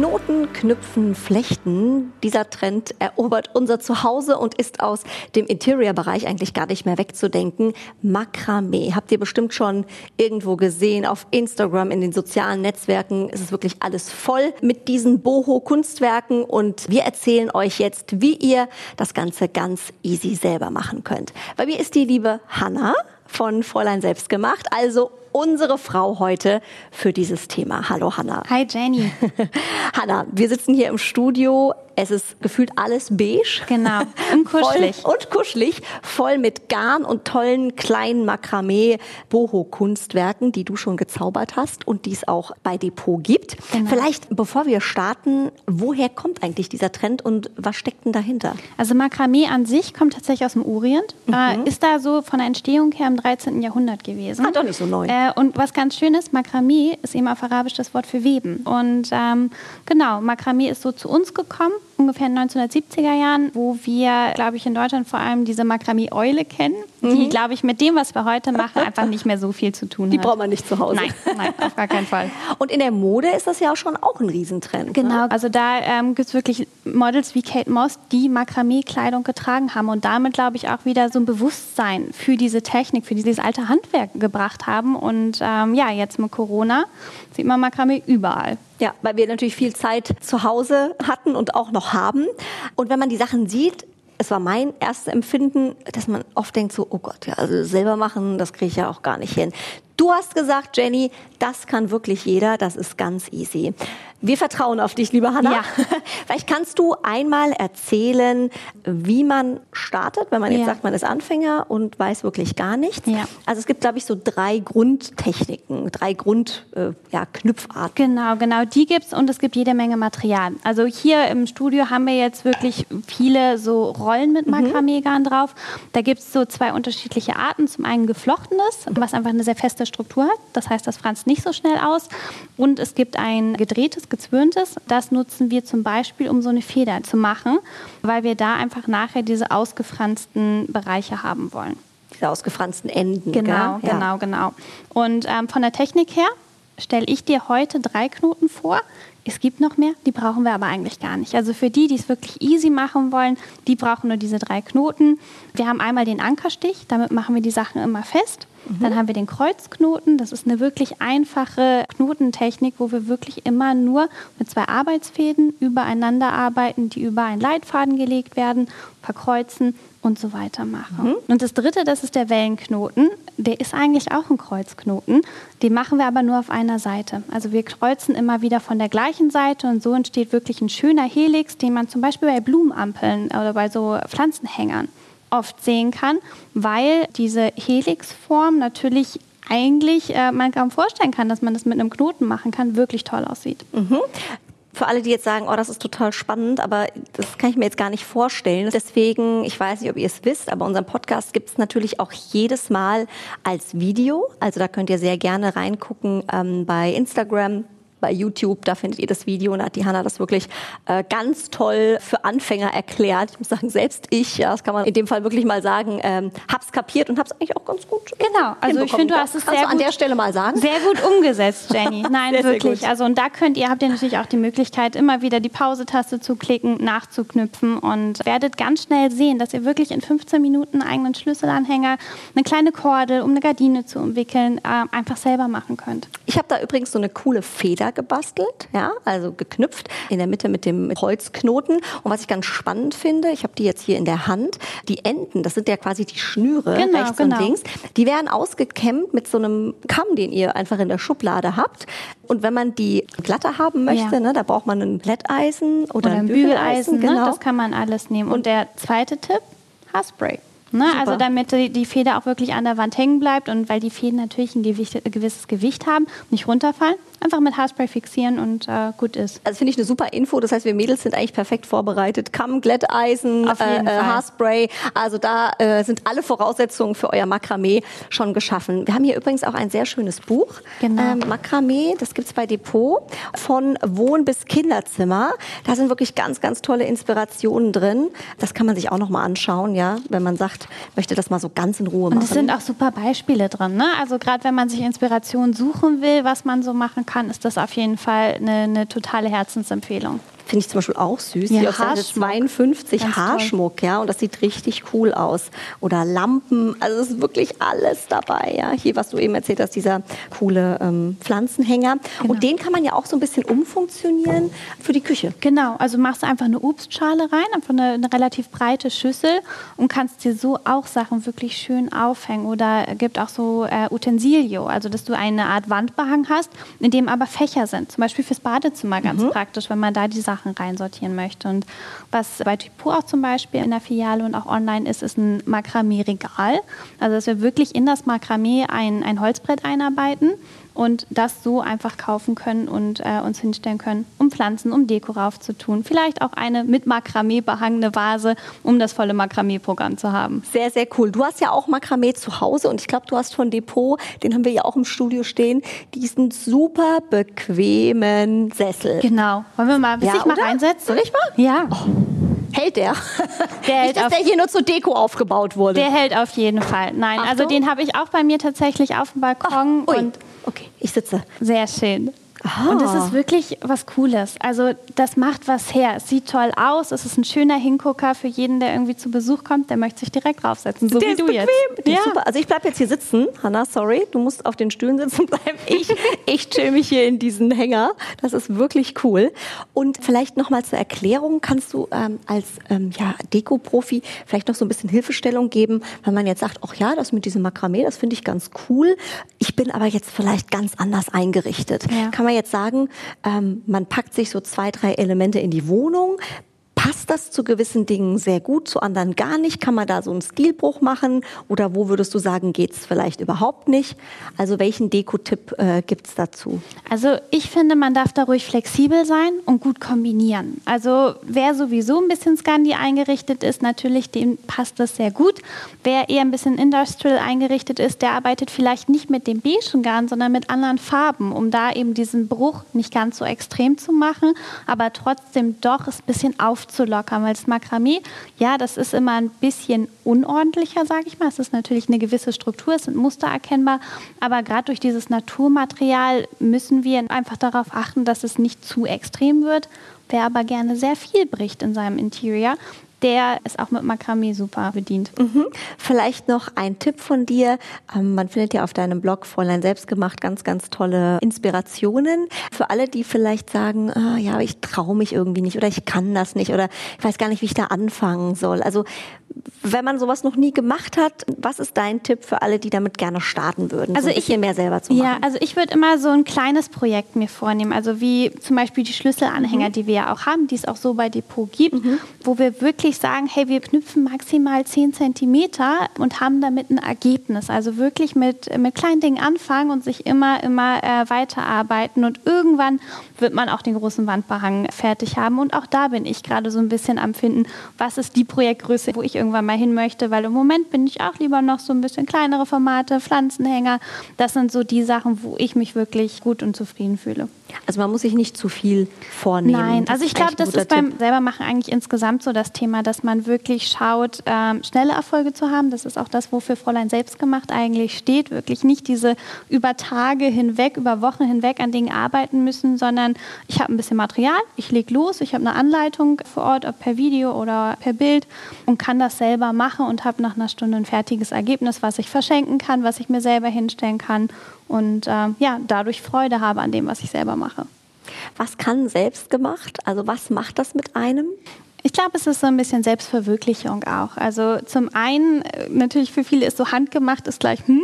Knoten, Knüpfen, Flechten. Dieser Trend erobert unser Zuhause und ist aus dem Interior-Bereich eigentlich gar nicht mehr wegzudenken. Makramee. Habt ihr bestimmt schon irgendwo gesehen. Auf Instagram, in den sozialen Netzwerken ist es wirklich alles voll mit diesen Boho-Kunstwerken. Und wir erzählen euch jetzt, wie ihr das Ganze ganz easy selber machen könnt. Bei mir ist die liebe Hanna von Fräulein selbst gemacht. Also unsere Frau heute für dieses Thema. Hallo Hanna. Hi Jenny. Hanna, wir sitzen hier im Studio. Es ist gefühlt alles beige. Genau. Und kuschelig. Voll und kuschelig. Voll mit Garn und tollen kleinen Makramee-Boho-Kunstwerken, die du schon gezaubert hast und die es auch bei Depot gibt. Genau. Vielleicht, bevor wir starten, woher kommt eigentlich dieser Trend und was steckt denn dahinter? Also Makramee an sich kommt tatsächlich aus dem Orient. Mhm. Äh, ist da so von der Entstehung her im 13. Jahrhundert gewesen. Ah, doch nicht so neu. Äh, und was ganz schön ist, Makramee ist eben auf Arabisch das Wort für Weben. Und ähm, genau, Makramee ist so zu uns gekommen ungefähr in den 1970er Jahren, wo wir, glaube ich, in Deutschland vor allem diese Makramee-Eule kennen, mhm. die, glaube ich, mit dem, was wir heute machen, einfach nicht mehr so viel zu tun die hat. Die braucht man nicht zu Hause. Nein, nein, auf gar keinen Fall. Und in der Mode ist das ja auch schon auch ein Riesentrend. Ne? Genau, ne? also da ähm, gibt es wirklich Models wie Kate Moss, die Makramee-Kleidung getragen haben und damit, glaube ich, auch wieder so ein Bewusstsein für diese Technik, für dieses alte Handwerk gebracht haben. Und ähm, ja, jetzt mit Corona sieht man Makramee überall. Ja, weil wir natürlich viel Zeit zu Hause hatten und auch noch haben. Und wenn man die Sachen sieht, es war mein erstes Empfinden, dass man oft denkt so, oh Gott, ja, also selber machen, das kriege ich ja auch gar nicht hin. Du hast gesagt, Jenny, das kann wirklich jeder, das ist ganz easy. Wir vertrauen auf dich, liebe Hanna. Ja. Vielleicht kannst du einmal erzählen, wie man startet, wenn man jetzt ja. sagt, man ist Anfänger und weiß wirklich gar nichts. Ja. Also es gibt, glaube ich, so drei Grundtechniken, drei Grundknüpfarten. Äh, ja, genau, genau, die gibt's und es gibt jede Menge Material. Also hier im Studio haben wir jetzt wirklich viele so Rollen mit Makramee-Garn mhm. drauf. Da gibt's so zwei unterschiedliche Arten. Zum einen geflochtenes, was einfach eine sehr feste Struktur hat. Das heißt, das franzt nicht so schnell aus. Und es gibt ein gedrehtes gezwirntes. Das nutzen wir zum Beispiel, um so eine Feder zu machen, weil wir da einfach nachher diese ausgefransten Bereiche haben wollen. Diese ausgefransten Enden. Genau, gell? genau, genau. Und ähm, von der Technik her stelle ich dir heute drei Knoten vor. Es gibt noch mehr, die brauchen wir aber eigentlich gar nicht. Also für die, die es wirklich easy machen wollen, die brauchen nur diese drei Knoten. Wir haben einmal den Ankerstich, damit machen wir die Sachen immer fest. Mhm. Dann haben wir den Kreuzknoten. Das ist eine wirklich einfache Knotentechnik, wo wir wirklich immer nur mit zwei Arbeitsfäden übereinander arbeiten, die über einen Leitfaden gelegt werden, verkreuzen und so weiter machen. Mhm. Und das dritte, das ist der Wellenknoten. Der ist eigentlich auch ein Kreuzknoten. Den machen wir aber nur auf einer Seite. Also wir kreuzen immer wieder von der gleichen Seite und so entsteht wirklich ein schöner Helix, den man zum Beispiel bei Blumenampeln oder bei so Pflanzenhängern oft sehen kann, weil diese Helixform natürlich eigentlich, äh, man kaum vorstellen kann, dass man das mit einem Knoten machen kann, wirklich toll aussieht. Mhm. Für alle, die jetzt sagen, oh, das ist total spannend, aber das kann ich mir jetzt gar nicht vorstellen. Deswegen, ich weiß nicht, ob ihr es wisst, aber unseren Podcast gibt es natürlich auch jedes Mal als Video. Also da könnt ihr sehr gerne reingucken ähm, bei Instagram, bei YouTube, da findet ihr das Video und da hat die Hanna das wirklich äh, ganz toll für Anfänger erklärt. Ich muss sagen, selbst ich, ja, das kann man in dem Fall wirklich mal sagen, ähm, hab's kapiert und hab's eigentlich auch ganz gut. Genau, also ich finde, du hast es sehr gut, an der Stelle mal sagen. Sehr gut umgesetzt, Jenny. Nein, sehr, wirklich. Sehr also und da könnt ihr habt ihr natürlich auch die Möglichkeit, immer wieder die Pause-Taste zu klicken, nachzuknüpfen und werdet ganz schnell sehen, dass ihr wirklich in 15 Minuten einen eigenen Schlüsselanhänger, eine kleine Kordel, um eine Gardine zu umwickeln, äh, einfach selber machen könnt. Ich habe da übrigens so eine coole Feder gebastelt, ja, also geknüpft in der Mitte mit dem Kreuzknoten. Und was ich ganz spannend finde, ich habe die jetzt hier in der Hand, die Enden, das sind ja quasi die Schnüre genau, rechts genau. und links, die werden ausgekämmt mit so einem Kamm, den ihr einfach in der Schublade habt. Und wenn man die glatter haben möchte, ja. ne, da braucht man ein Blätteisen oder, oder ein Bügeleisen. Bügeleisen ne? genau. Das kann man alles nehmen. Und, und der zweite Tipp, Haarspray. Ne? Also damit die, die, Feder auch wirklich an der Wand hängen bleibt und weil die Fäden natürlich ein, Gewicht, ein gewisses Gewicht haben, nicht runterfallen, einfach mit Haarspray fixieren und äh, gut ist. Also finde ich eine super Info. Das heißt, wir Mädels sind eigentlich perfekt vorbereitet. Kamm, Glätteisen, äh, äh Haarspray. Also da äh, sind alle Voraussetzungen für euer Makramee schon geschaffen. Wir haben hier übrigens auch ein sehr schönes Buch. Genau. Ähm, Makramee, das gibt's bei Depot. Von Wohn- bis Kinderzimmer. Da sind wirklich ganz, ganz tolle Inspirationen drin. Das kann man sich auch noch mal anschauen, ja, wenn man sagt, möchte das mal so ganz in Ruhe Und machen. es sind auch super Beispiele drin. Ne? Also gerade wenn man sich Inspiration suchen will, was man so machen kann, ist das auf jeden Fall eine, eine totale Herzensempfehlung. Finde ich zum Beispiel auch süß. Ja, Hier auf Seite Haarschmuck. 52 Ganz toll. Haarschmuck, ja, und das sieht richtig cool aus. Oder Lampen, also es ist wirklich alles dabei, ja. Hier, was du eben erzählt hast, dieser coole ähm, Pflanzenhänger. Genau. Und den kann man ja auch so ein bisschen umfunktionieren für die Küche. Genau, also machst du einfach eine Obstschale rein, einfach eine, eine relativ breite Schüssel und kannst dir so auch Sachen wirklich schön aufhängen. Oder gibt auch so äh, Utensilio, also dass du eine Art Wandbehang hast, in dem aber Fächer sind. Zum Beispiel fürs Badezimmer ganz praktisch, wenn man da die Sachen reinsortieren möchte. Und was bei Typo auch zum Beispiel in der Filiale und auch online ist, ist ein Makramee-Regal. Also dass wir wirklich in das Makramee ein, ein Holzbrett einarbeiten und das so einfach kaufen können und äh, uns hinstellen können, um Pflanzen, um Deko raufzutun. Vielleicht auch eine mit Makramee behangene Vase, um das volle Makramee-Programm zu haben. Sehr, sehr cool. Du hast ja auch Makramee zu Hause und ich glaube, du hast von Depot, den haben wir ja auch im Studio stehen, diesen super bequemen Sessel. Genau. Wollen wir mal, Ja, ja, ich mal oder? reinsetzen? Soll ich mal? Ja. Hält der? Der hält Nicht, dass auf- der hier nur zur Deko aufgebaut wurde. Der hält auf jeden Fall. Nein, also Achtung. den habe ich auch bei mir tatsächlich auf dem Balkon Ui. und okay, ich sitze. Sehr schön. Aha. Und es ist wirklich was Cooles. Also das macht was her. Es sieht toll aus. Es ist ein schöner Hingucker für jeden, der irgendwie zu Besuch kommt. Der möchte sich direkt draufsetzen, so der wie ist du bequem. jetzt. Der ist super. Also ich bleibe jetzt hier sitzen. Hanna, sorry, du musst auf den Stühlen sitzen bleiben. Ich, ich chill mich hier in diesen Hänger. Das ist wirklich cool. Und vielleicht nochmal zur Erklärung, kannst du ähm, als ähm, ja, Deko-Profi vielleicht noch so ein bisschen Hilfestellung geben, wenn man jetzt sagt, ach ja, das mit diesem Makramee, das finde ich ganz cool. Ich bin aber jetzt vielleicht ganz anders eingerichtet. Ja. Kann man jetzt sagen, ähm, man packt sich so zwei, drei Elemente in die Wohnung, Das zu gewissen Dingen sehr gut, zu anderen gar nicht? Kann man da so einen Stilbruch machen? Oder wo würdest du sagen, geht's vielleicht überhaupt nicht? Also welchen Deko-Tipp äh, gibt's dazu? Also ich finde, man darf da ruhig flexibel sein und gut kombinieren. Also wer sowieso ein bisschen Scandi eingerichtet ist, natürlich, dem passt das sehr gut. Wer eher ein bisschen industrial eingerichtet ist, der arbeitet vielleicht nicht mit dem beigen Garn, sondern mit anderen Farben, um da eben diesen Bruch nicht ganz so extrem zu machen, aber trotzdem doch es ein bisschen aufzulockern, weil das Makramee, ja, das ist immer ein bisschen unordentlicher, sage ich mal. Es ist natürlich eine gewisse Struktur, es sind Muster erkennbar, aber gerade durch dieses Naturmaterial müssen wir einfach darauf achten, dass es nicht zu extrem wird. Wer aber gerne sehr viel bricht in seinem Interior, der ist auch mit Makramee super bedient. Mhm. Vielleicht noch ein Tipp von dir. Ähm, man findet ja auf deinem Blog Fräulein Selbstgemacht ganz, ganz tolle Inspirationen. Für alle, die vielleicht sagen, ah, ja, ich traue mich irgendwie nicht oder ich kann das nicht oder ich weiß gar nicht, wie ich da anfangen soll. Also wenn man sowas noch nie gemacht hat, was ist dein Tipp für alle, die damit gerne starten würden? Also so ich- mehr selber zu machen. Ja, also ich würde immer so ein kleines Projekt mir vornehmen, also wie zum Beispiel die Schlüsselanhänger, die wir ja auch haben, die es auch so bei Depot gibt, wo wir wirklich sagen, hey, wir knüpfen maximal 10 Zentimeter und haben damit ein Ergebnis. Also wirklich mit, mit kleinen Dingen anfangen und sich immer, immer äh, weiterarbeiten und irgendwann wird man auch den großen Wandbehang fertig haben. Und auch da bin ich gerade so ein bisschen am Finden, was ist die Projektgröße, wo ich irgendwann mal hin möchte, weil im Moment bin ich auch lieber noch so ein bisschen kleinere Formate, Pflanzenhänger. Das sind so die Sachen, wo ich mich wirklich gut und zufrieden fühle. Also man muss sich nicht zu viel vornehmen. Nein, Das also ich glaube, das ist beim selbermachen eigentlich insgesamt so das Thema, dass man wirklich schaut, ähm, schnelle Erfolge zu haben. Das ist auch das, wofür Fräulein Selbstgemacht eigentlich steht. Wirklich nicht diese über Tage hinweg, über Wochen hinweg an Dingen arbeiten müssen, sondern ich habe ein bisschen Material, ich lege los, ich habe eine Anleitung vor Ort, ob per Video oder per Bild und kann das selber machen und habe nach einer Stunde ein fertiges Ergebnis, was ich verschenken kann, was ich mir selber hinstellen kann und ähm, ja, dadurch Freude habe an dem, was ich selber mache. Was kann selbst gemacht? Also was macht das mit einem? Ich glaube, es ist so ein bisschen Selbstverwirklichung auch. Also zum einen, äh, natürlich für viele ist so handgemacht, ist gleich hm,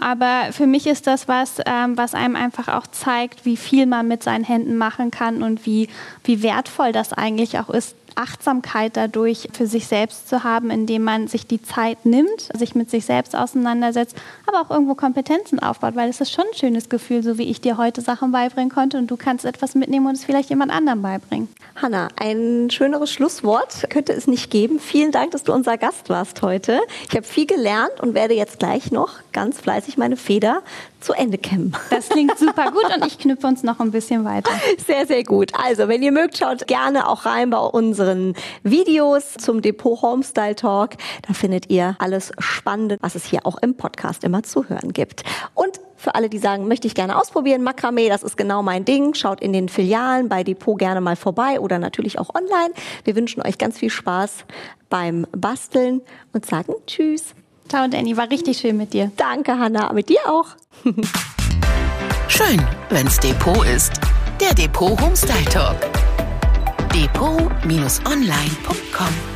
aber für mich ist das was, ähm, was einem einfach auch zeigt, wie viel man mit seinen Händen machen kann und wie, wie wertvoll das eigentlich auch ist, Achtsamkeit dadurch für sich selbst zu haben, indem man sich die Zeit nimmt, sich mit sich selbst auseinandersetzt, aber auch irgendwo Kompetenzen aufbaut, weil es ist schon ein schönes Gefühl, so wie ich dir heute Sachen beibringen konnte und du kannst etwas mitnehmen und es vielleicht jemand anderem beibringen. Hanna, ein schöneres Schlusswort könnte es nicht geben. Vielen Dank, dass du unser Gast warst heute. Ich habe viel gelernt und werde jetzt gleich noch ganz fleißig meine Feder zu Ende kämmen. Das klingt super gut und ich knüpfe uns noch ein bisschen weiter. Sehr, sehr gut. Also, wenn ihr mögt, schaut gerne auch rein bei unseren Videos zum Depot Homestyle Talk. Da findet ihr alles Spannende, was es hier auch im Podcast immer zu hören gibt. Und für alle, die sagen, möchte ich gerne ausprobieren, Makramee, das ist genau mein Ding. Schaut in den Filialen bei Depot gerne mal vorbei oder natürlich auch online. Wir wünschen euch ganz viel Spaß beim Basteln und sagen Tschüss. Ciao, Danny, war richtig schön mit dir. Danke, Hanna, mit dir auch. Schön, wenn's Depot ist. Der Depot Homestyle Talk. Depot-online.com